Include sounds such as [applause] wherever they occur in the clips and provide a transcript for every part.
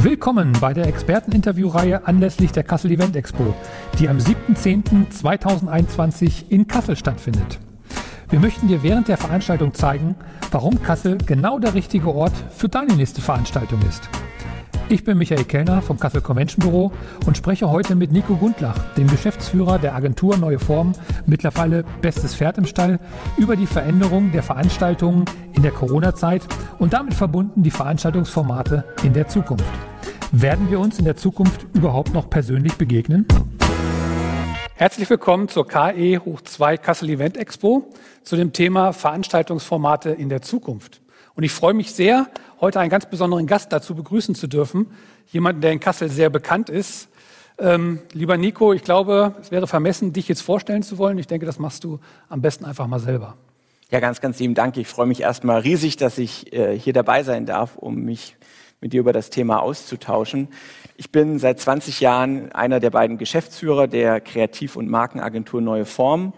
Willkommen bei der Experteninterviewreihe anlässlich der Kassel Event Expo, die am 7.10.2021 in Kassel stattfindet. Wir möchten dir während der Veranstaltung zeigen, warum Kassel genau der richtige Ort für deine nächste Veranstaltung ist. Ich bin Michael Kellner vom Kassel Convention Büro und spreche heute mit Nico Gundlach, dem Geschäftsführer der Agentur Neue Form, mittlerweile bestes Pferd im Stall, über die Veränderung der Veranstaltungen in der Corona-Zeit und damit verbunden die Veranstaltungsformate in der Zukunft. Werden wir uns in der Zukunft überhaupt noch persönlich begegnen? Herzlich willkommen zur KE Hoch 2 Kassel Event Expo zu dem Thema Veranstaltungsformate in der Zukunft. Und ich freue mich sehr, heute einen ganz besonderen Gast dazu begrüßen zu dürfen. Jemanden, der in Kassel sehr bekannt ist. Ähm, lieber Nico, ich glaube, es wäre vermessen, dich jetzt vorstellen zu wollen. Ich denke, das machst du am besten einfach mal selber. Ja, ganz, ganz lieben Dank. Ich freue mich erstmal riesig, dass ich äh, hier dabei sein darf, um mich mit dir über das Thema auszutauschen. Ich bin seit 20 Jahren einer der beiden Geschäftsführer der Kreativ- und Markenagentur Neue Form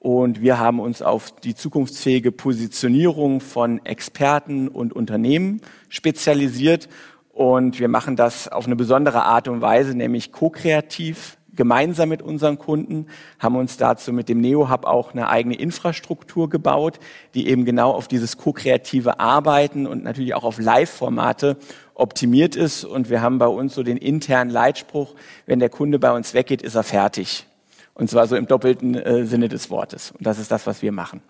und wir haben uns auf die zukunftsfähige Positionierung von Experten und Unternehmen spezialisiert. Und wir machen das auf eine besondere Art und Weise, nämlich ko-kreativ, gemeinsam mit unseren Kunden, haben uns dazu mit dem Neo-Hub auch eine eigene Infrastruktur gebaut, die eben genau auf dieses ko-kreative Arbeiten und natürlich auch auf Live-Formate optimiert ist. Und wir haben bei uns so den internen Leitspruch, wenn der Kunde bei uns weggeht, ist er fertig. Und zwar so im doppelten äh, Sinne des Wortes. Und das ist das, was wir machen.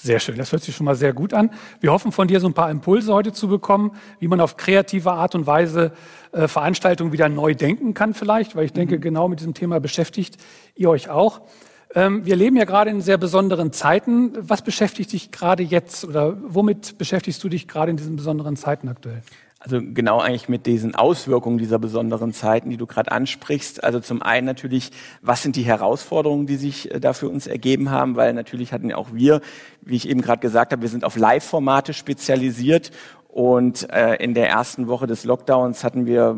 Sehr schön, das hört sich schon mal sehr gut an. Wir hoffen von dir so ein paar Impulse heute zu bekommen, wie man auf kreative Art und Weise äh, Veranstaltungen wieder neu denken kann vielleicht, weil ich denke, mhm. genau mit diesem Thema beschäftigt ihr euch auch. Ähm, wir leben ja gerade in sehr besonderen Zeiten. Was beschäftigt dich gerade jetzt oder womit beschäftigst du dich gerade in diesen besonderen Zeiten aktuell? Also genau eigentlich mit diesen Auswirkungen dieser besonderen Zeiten, die du gerade ansprichst. Also zum einen natürlich, was sind die Herausforderungen, die sich äh, da für uns ergeben haben? Weil natürlich hatten ja auch wir, wie ich eben gerade gesagt habe, wir sind auf Live-Formate spezialisiert und äh, in der ersten Woche des Lockdowns hatten wir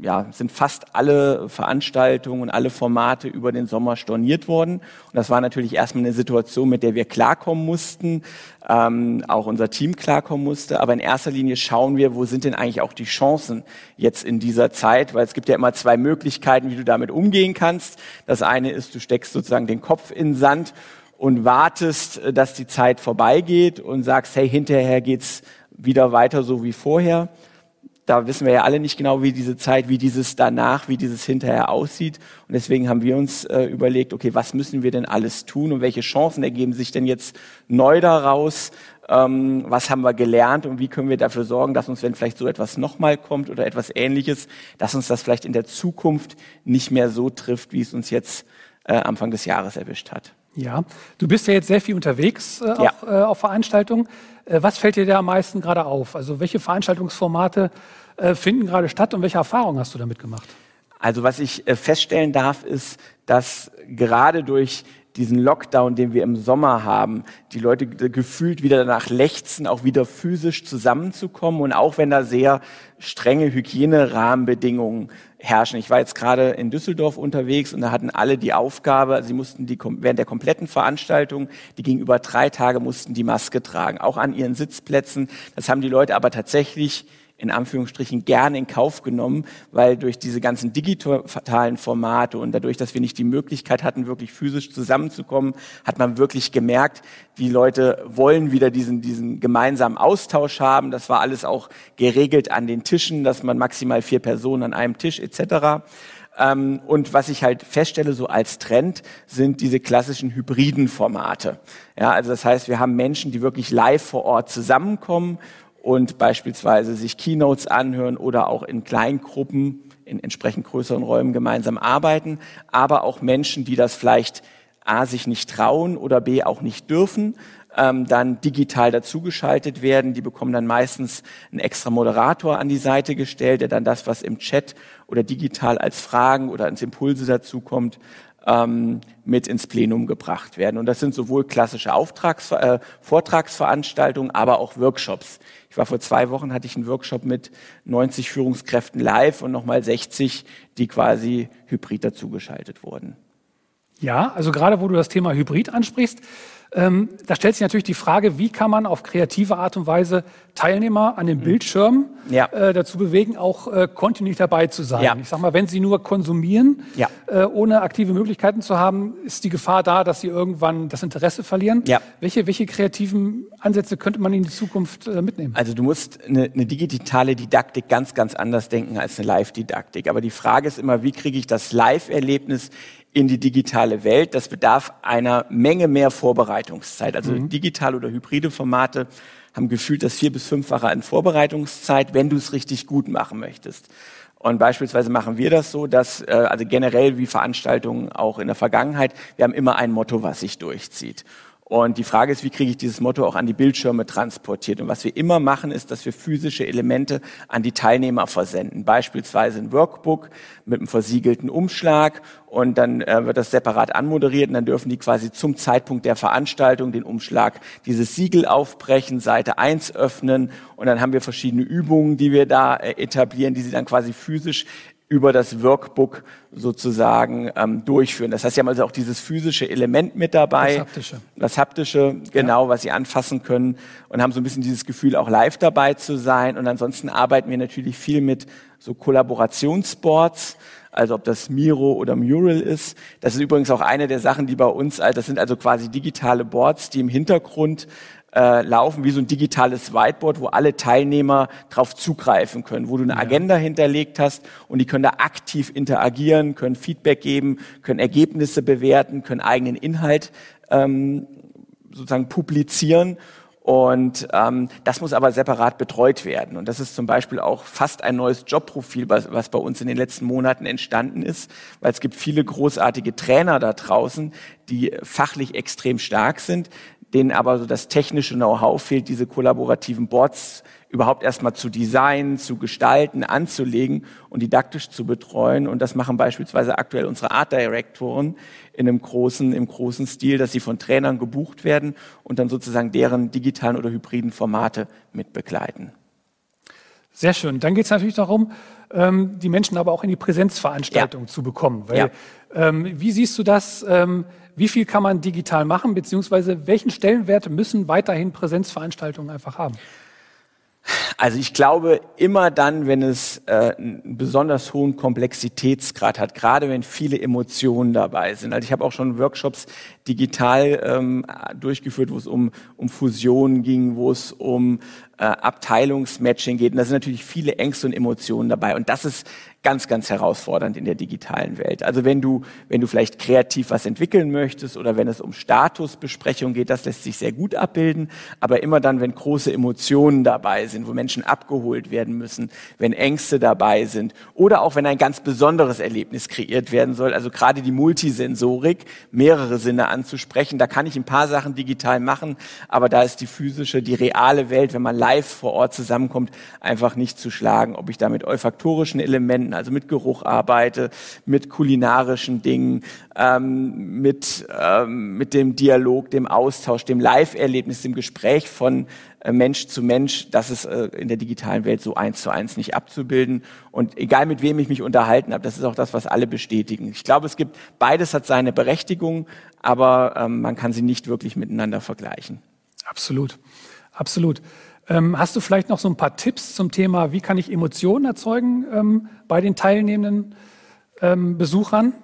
ja, sind fast alle Veranstaltungen und alle Formate über den Sommer storniert worden. Und das war natürlich erstmal eine Situation, mit der wir klarkommen mussten, ähm, auch unser Team klarkommen musste. Aber in erster Linie schauen wir, wo sind denn eigentlich auch die Chancen jetzt in dieser Zeit, weil es gibt ja immer zwei Möglichkeiten, wie du damit umgehen kannst. Das eine ist, du steckst sozusagen den Kopf in Sand und wartest, dass die Zeit vorbeigeht und sagst, hey, hinterher geht's wieder weiter so wie vorher da wissen wir ja alle nicht genau, wie diese Zeit, wie dieses danach, wie dieses hinterher aussieht. Und deswegen haben wir uns äh, überlegt, okay, was müssen wir denn alles tun und welche Chancen ergeben sich denn jetzt neu daraus? Ähm, was haben wir gelernt und wie können wir dafür sorgen, dass uns, wenn vielleicht so etwas nochmal kommt oder etwas Ähnliches, dass uns das vielleicht in der Zukunft nicht mehr so trifft, wie es uns jetzt äh, Anfang des Jahres erwischt hat. Ja, du bist ja jetzt sehr viel unterwegs äh, ja. auch, äh, auf Veranstaltungen. Äh, was fällt dir da am meisten gerade auf? Also welche Veranstaltungsformate äh, finden gerade statt und welche Erfahrungen hast du damit gemacht? Also was ich äh, feststellen darf, ist, dass gerade durch diesen Lockdown, den wir im Sommer haben, die Leute gefühlt wieder danach lechzen, auch wieder physisch zusammenzukommen und auch wenn da sehr strenge Hygienerahmenbedingungen herrschen. Ich war jetzt gerade in Düsseldorf unterwegs und da hatten alle die Aufgabe, sie mussten die während der kompletten Veranstaltung, die ging über drei Tage, mussten die Maske tragen, auch an ihren Sitzplätzen. Das haben die Leute aber tatsächlich in Anführungsstrichen gerne in Kauf genommen, weil durch diese ganzen digitalen Formate und dadurch, dass wir nicht die Möglichkeit hatten, wirklich physisch zusammenzukommen, hat man wirklich gemerkt, die Leute wollen wieder diesen, diesen gemeinsamen Austausch haben. Das war alles auch geregelt an den Tischen, dass man maximal vier Personen an einem Tisch etc. Ähm, und was ich halt feststelle, so als Trend, sind diese klassischen hybriden Formate. Ja, also das heißt, wir haben Menschen, die wirklich live vor Ort zusammenkommen und beispielsweise sich Keynotes anhören oder auch in Kleingruppen in entsprechend größeren Räumen gemeinsam arbeiten, aber auch Menschen, die das vielleicht A sich nicht trauen oder B auch nicht dürfen, ähm, dann digital dazugeschaltet werden. Die bekommen dann meistens einen extra Moderator an die Seite gestellt, der dann das, was im Chat oder digital als Fragen oder als Impulse dazukommt, ähm, mit ins Plenum gebracht werden. Und das sind sowohl klassische Auftrags äh, Vortragsveranstaltungen, aber auch Workshops. Ich war vor zwei Wochen, hatte ich einen Workshop mit 90 Führungskräften live und nochmal 60, die quasi hybrid dazugeschaltet wurden. Ja, also gerade wo du das Thema Hybrid ansprichst, ähm, da stellt sich natürlich die Frage, wie kann man auf kreative Art und Weise Teilnehmer an den mhm. Bildschirmen ja. äh, dazu bewegen, auch äh, kontinuierlich dabei zu sein. Ja. Ich sag mal, wenn sie nur konsumieren, ja. äh, ohne aktive Möglichkeiten zu haben, ist die Gefahr da, dass sie irgendwann das Interesse verlieren. Welche, welche kreativen Ansätze könnte man in die Zukunft äh, mitnehmen? Also du musst eine, eine digitale Didaktik ganz, ganz anders denken als eine Live-Didaktik. Aber die Frage ist immer, wie kriege ich das Live-Erlebnis in die digitale Welt. Das bedarf einer Menge mehr Vorbereitungszeit. Also mhm. digitale oder hybride Formate haben gefühlt das vier- bis fünffache an Vorbereitungszeit, wenn du es richtig gut machen möchtest. Und beispielsweise machen wir das so, dass, äh, also generell wie Veranstaltungen auch in der Vergangenheit, wir haben immer ein Motto, was sich durchzieht. Und die Frage ist, wie kriege ich dieses Motto auch an die Bildschirme transportiert? Und was wir immer machen, ist, dass wir physische Elemente an die Teilnehmer versenden. Beispielsweise ein Workbook mit einem versiegelten Umschlag und dann äh, wird das separat anmoderiert und dann dürfen die quasi zum Zeitpunkt der Veranstaltung den Umschlag dieses Siegel aufbrechen, Seite 1 öffnen und dann haben wir verschiedene Übungen, die wir da äh, etablieren, die sie dann quasi physisch über das Workbook sozusagen ähm, durchführen. Das heißt, Sie haben also auch dieses physische Element mit dabei. Das haptische. Das haptische, genau, ja. was Sie anfassen können und haben so ein bisschen dieses Gefühl, auch live dabei zu sein. Und ansonsten arbeiten wir natürlich viel mit so Kollaborationsboards. Also ob das Miro oder Mural ist. Das ist übrigens auch eine der Sachen, die bei uns, das sind also quasi digitale Boards, die im Hintergrund äh, laufen wie so ein digitales Whiteboard, wo alle Teilnehmer drauf zugreifen können, wo du eine. Agenda hinterlegt hast und die können da aktiv interagieren, können Feedback geben, können Ergebnisse bewerten, können eigenen Inhalt ähm, sozusagen publizieren. Und ähm, das muss aber separat betreut werden. Und das ist zum Beispiel auch fast ein neues Jobprofil, was, was bei uns in den letzten Monaten entstanden ist, weil es gibt viele großartige Trainer da draußen, die fachlich extrem stark sind, denen aber so das technische Know-how fehlt, diese kollaborativen Boards überhaupt erstmal zu designen, zu gestalten, anzulegen und didaktisch zu betreuen. Und das machen beispielsweise aktuell unsere Art Directoren in einem großen, im großen Stil, dass sie von Trainern gebucht werden und dann sozusagen deren digitalen oder hybriden Formate mitbegleiten. Sehr schön. Dann geht es natürlich darum, ähm, die Menschen aber auch in die Präsenzveranstaltung ja. zu bekommen. Weil, ja. ähm, wie siehst du das? Ähm, wie viel kann man digital machen, beziehungsweise welchen Stellenwert müssen weiterhin Präsenzveranstaltungen einfach haben? Also ich glaube, immer dann, wenn es äh, einen besonders hohen Komplexitätsgrad hat, gerade wenn viele Emotionen dabei sind. Also ich habe auch schon Workshops digital ähm, durchgeführt, wo es um, um Fusionen ging, wo es um äh, Abteilungsmatching geht. Und da sind natürlich viele Ängste und Emotionen dabei. Und das ist ganz, ganz herausfordernd in der digitalen Welt. Also wenn du, wenn du vielleicht kreativ was entwickeln möchtest oder wenn es um Statusbesprechung geht, das lässt sich sehr gut abbilden. Aber immer dann, wenn große Emotionen dabei sind, wo Menschen abgeholt werden müssen, wenn Ängste dabei sind oder auch wenn ein ganz besonderes Erlebnis kreiert werden soll, also gerade die Multisensorik, mehrere Sinne anzusprechen, da kann ich ein paar Sachen digital machen, aber da ist die physische, die reale Welt, wenn man live vor Ort zusammenkommt, einfach nicht zu schlagen. Ob ich da mit olfaktorischen Elementen also mit Geruch arbeite, mit kulinarischen Dingen, ähm, mit, ähm, mit dem Dialog, dem Austausch, dem Live-Erlebnis, dem Gespräch von Mensch zu Mensch, das ist äh, in der digitalen Welt so eins zu eins nicht abzubilden. Und egal mit wem ich mich unterhalten habe, das ist auch das, was alle bestätigen. Ich glaube, es gibt, beides hat seine Berechtigung, aber ähm, man kann sie nicht wirklich miteinander vergleichen. Absolut, absolut. Ähm, hast du vielleicht noch so ein paar Tipps zum Thema, wie kann ich Emotionen erzeugen ähm, bei den teilnehmenden ähm, Besuchern?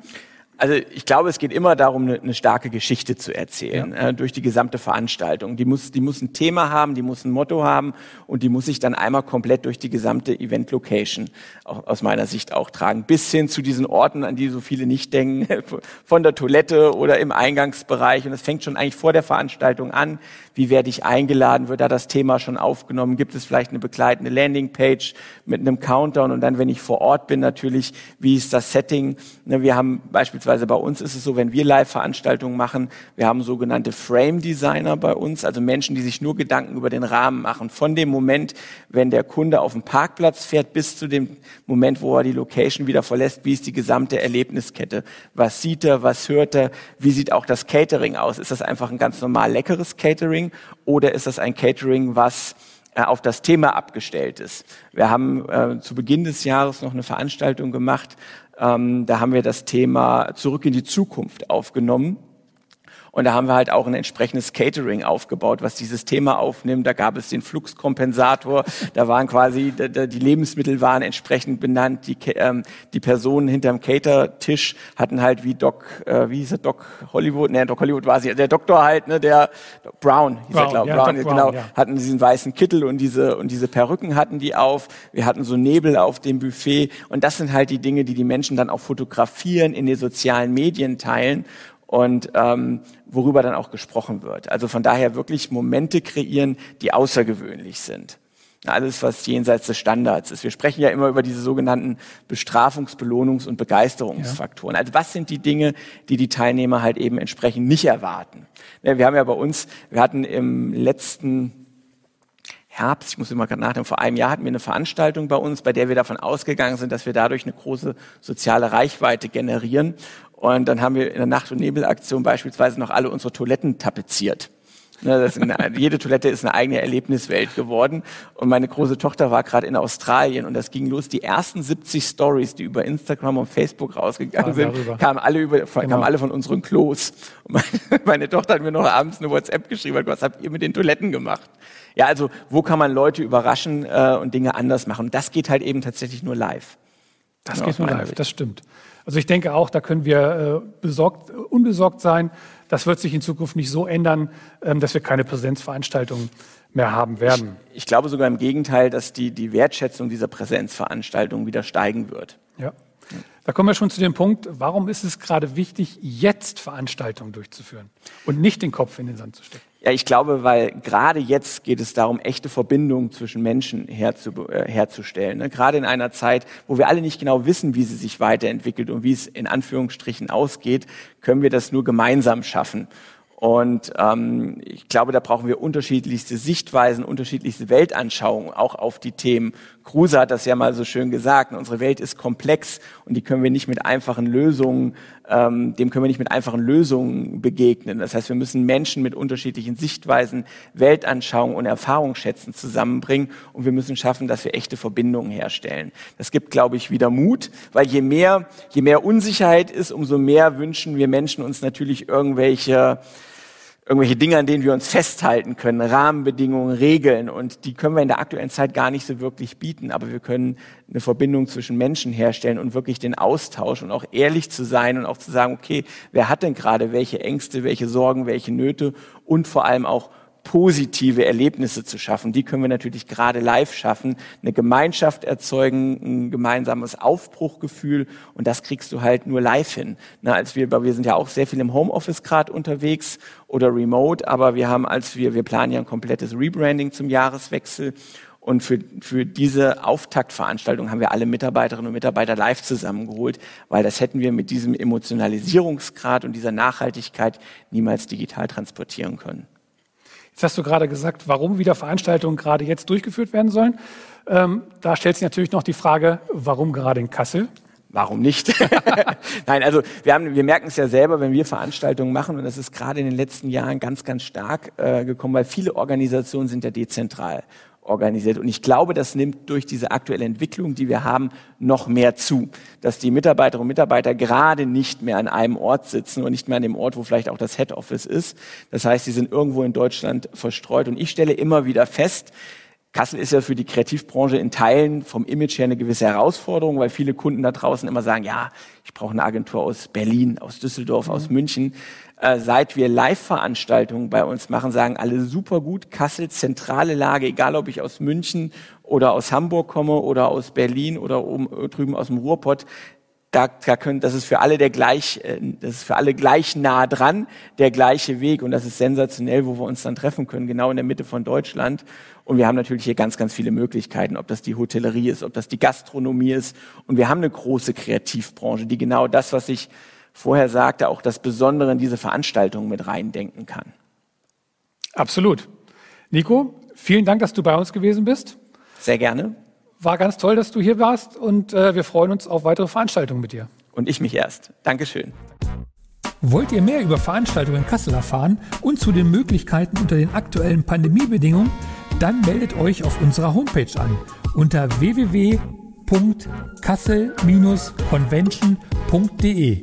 Also ich glaube, es geht immer darum, eine, eine starke Geschichte zu erzählen ja. äh, durch die gesamte Veranstaltung. Die muss, die muss ein Thema haben, die muss ein Motto haben und die muss sich dann einmal komplett durch die gesamte Event-Location aus meiner Sicht auch tragen, bis hin zu diesen Orten, an die so viele nicht denken, [laughs] von der Toilette oder im Eingangsbereich. Und das fängt schon eigentlich vor der Veranstaltung an. Wie werde ich eingeladen? Wird da das Thema schon aufgenommen? Gibt es vielleicht eine begleitende Landingpage mit einem Countdown? Und dann, wenn ich vor Ort bin, natürlich, wie ist das Setting? Ne, wir haben beispielsweise bei uns ist es so, wenn wir Live-Veranstaltungen machen, wir haben sogenannte Frame-Designer bei uns, also Menschen, die sich nur Gedanken über den Rahmen machen. Von dem Moment, wenn der Kunde auf den Parkplatz fährt, bis zu dem Moment, wo er die Location wieder verlässt, wie ist die gesamte Erlebniskette? Was sieht er? Was hört er? Wie sieht auch das Catering aus? Ist das einfach ein ganz normal leckeres Catering? oder ist das ein Catering, was äh, auf das Thema abgestellt ist. Wir haben äh, zu Beginn des Jahres noch eine Veranstaltung gemacht Ähm, da haben wir das Thema Zurück in die Zukunft aufgenommen. Und da haben wir halt auch ein entsprechendes Catering aufgebaut, was dieses Thema aufnimmt. Da gab es den Fluxkompensator, da waren quasi, die Lebensmittel waren entsprechend benannt. Die, ähm, die Personen hinterm Cater-Tisch hatten halt wie Doc, äh, wie hieß er, Doc Hollywood? Nee, Doc Hollywood war sie, der Doktor halt, ne, der Doc Brown, hieß Brown, er, glaube ja, Brown, Brown, genau, ja. hatten diesen weißen Kittel und diese, und diese Perücken hatten die auf. Wir hatten so Nebel auf dem Buffet. Und das sind halt die Dinge, die die Menschen dann auch fotografieren, in den sozialen Medien teilen und ähm, worüber dann auch gesprochen wird. Also von daher wirklich Momente kreieren, die außergewöhnlich sind. Alles, was jenseits des Standards ist. Wir sprechen ja immer über diese sogenannten Bestrafungs-, Belohnungs- und Begeisterungsfaktoren. Ja. Also was sind die Dinge, die die Teilnehmer halt eben entsprechend nicht erwarten? Wir haben ja bei uns, wir hatten im letzten Herbst, ich muss immer gerade nachdenken, vor einem Jahr hatten wir eine Veranstaltung bei uns, bei der wir davon ausgegangen sind, dass wir dadurch eine große soziale Reichweite generieren. Und dann haben wir in der Nacht- und Nebelaktion beispielsweise noch alle unsere Toiletten tapeziert. Ne, eine, [laughs] jede Toilette ist eine eigene Erlebniswelt geworden. Und meine große Tochter war gerade in Australien und das ging los. Die ersten 70 Stories, die über Instagram und Facebook rausgegangen sind, kamen alle, über, genau. kamen alle von unseren Klos. Meine, [laughs] meine, Tochter hat mir noch abends eine WhatsApp geschrieben, was habt ihr mit den Toiletten gemacht? Ja, also wo kann man Leute überraschen äh, und Dinge anders machen? Und das geht halt eben tatsächlich nur live. Das ja, geht nur live, Sicht. das stimmt. Also ich denke auch, da können wir äh, besorgt, unbesorgt sein. Das wird sich in Zukunft nicht so ändern, ähm, dass wir keine Präsenzveranstaltungen mehr haben werden. Ich, ich, glaube sogar im Gegenteil, dass die, die Wertschätzung dieser Präsenzveranstaltungen wieder steigen wird. Ja. Da kommen wir schon zu dem Punkt, warum ist es gerade wichtig, jetzt Veranstaltungen durchzuführen und nicht den Kopf in den Sand zu stecken? Ja, ich glaube, weil gerade jetzt geht es darum, echte Verbindungen zwischen Menschen herzu, äh, herzustellen. Ne? Gerade in einer Zeit, wo wir alle nicht genau wissen, wie sie sich weiterentwickelt und wie es in Anführungsstrichen ausgeht, können wir das nur gemeinsam schaffen. Und ähm, ich glaube, da brauchen wir unterschiedlichste Sichtweisen, unterschiedlichste Weltanschauungen, auch auf die Themen. Kruse hat das ja mal so schön gesagt. Unsere Welt ist komplex und die können wir nicht mit einfachen Lösungen, ähm, dem können wir nicht mit einfachen Lösungen begegnen. Das heißt, wir müssen Menschen mit unterschiedlichen Sichtweisen, Weltanschauungen und Erfahrungsschätzen zusammenbringen und wir müssen schaffen, dass wir echte Verbindungen herstellen. Das gibt, glaube ich, wieder Mut, weil je mehr, je mehr Unsicherheit ist, umso mehr wünschen wir Menschen uns natürlich irgendwelche irgendwelche Dinge, an denen wir uns festhalten können, Rahmenbedingungen, Regeln. Und die können wir in der aktuellen Zeit gar nicht so wirklich bieten. Aber wir können eine Verbindung zwischen Menschen herstellen und wirklich den Austausch und auch ehrlich zu sein und auch zu sagen, okay, wer hat denn gerade welche Ängste, welche Sorgen, welche Nöte und vor allem auch positive Erlebnisse zu schaffen. Die können wir natürlich gerade live schaffen, eine Gemeinschaft erzeugen, ein gemeinsames Aufbruchgefühl und das kriegst du halt nur live hin. Na, als wir, wir sind ja auch sehr viel im Homeoffice gerade unterwegs oder remote, aber wir haben, als wir, wir planen ja ein komplettes Rebranding zum Jahreswechsel und für, für diese Auftaktveranstaltung haben wir alle Mitarbeiterinnen und Mitarbeiter live zusammengeholt, weil das hätten wir mit diesem Emotionalisierungsgrad und dieser Nachhaltigkeit niemals digital transportieren können. Jetzt hast du gerade gesagt, warum wieder Veranstaltungen gerade jetzt durchgeführt werden sollen. Ähm, da stellt sich natürlich noch die Frage, warum gerade in Kassel? Warum nicht? [laughs] Nein, also wir, haben, wir merken es ja selber, wenn wir Veranstaltungen machen, und das ist gerade in den letzten Jahren ganz, ganz stark äh, gekommen, weil viele Organisationen sind ja dezentral organisiert. Und ich glaube, das nimmt durch diese aktuelle Entwicklung, die wir haben, noch mehr zu. Dass die Mitarbeiterinnen und Mitarbeiter gerade nicht mehr an einem Ort sitzen und nicht mehr an dem Ort, wo vielleicht auch das Head Office ist. Das heißt, sie sind irgendwo in Deutschland verstreut. Und ich stelle immer wieder fest, Kassel ist ja für die Kreativbranche in Teilen vom Image her eine gewisse Herausforderung, weil viele Kunden da draußen immer sagen, ja, ich brauche eine Agentur aus Berlin, aus Düsseldorf, mhm. aus München äh, seit wir Live-Veranstaltungen bei uns machen, sagen alle super gut. Kassel, zentrale Lage, egal ob ich aus München oder aus Hamburg komme oder aus Berlin oder oben, drüben aus dem Ruhrpott. Da, da können, das ist für alle der gleich, äh, das ist für alle gleich nah dran, der gleiche Weg und das ist sensationell, wo wir uns dann treffen können, genau in der Mitte von Deutschland. Und wir haben natürlich hier ganz, ganz viele Möglichkeiten, ob das die Hotellerie ist, ob das die Gastronomie ist. Und wir haben eine große Kreativbranche, die genau das, was ich vorher sagte, auch das Besondere in diese Veranstaltung mit reindenken kann. Absolut. Nico, vielen Dank, dass du bei uns gewesen bist. Sehr gerne. War ganz toll, dass du hier warst und äh, wir freuen uns auf weitere Veranstaltungen mit dir. Und ich mich erst. Dankeschön. Wollt ihr mehr über Veranstaltungen in Kassel erfahren und zu den Möglichkeiten unter den aktuellen Pandemiebedingungen? Dann meldet euch auf unserer Homepage an unter www www.kassel-convention.de.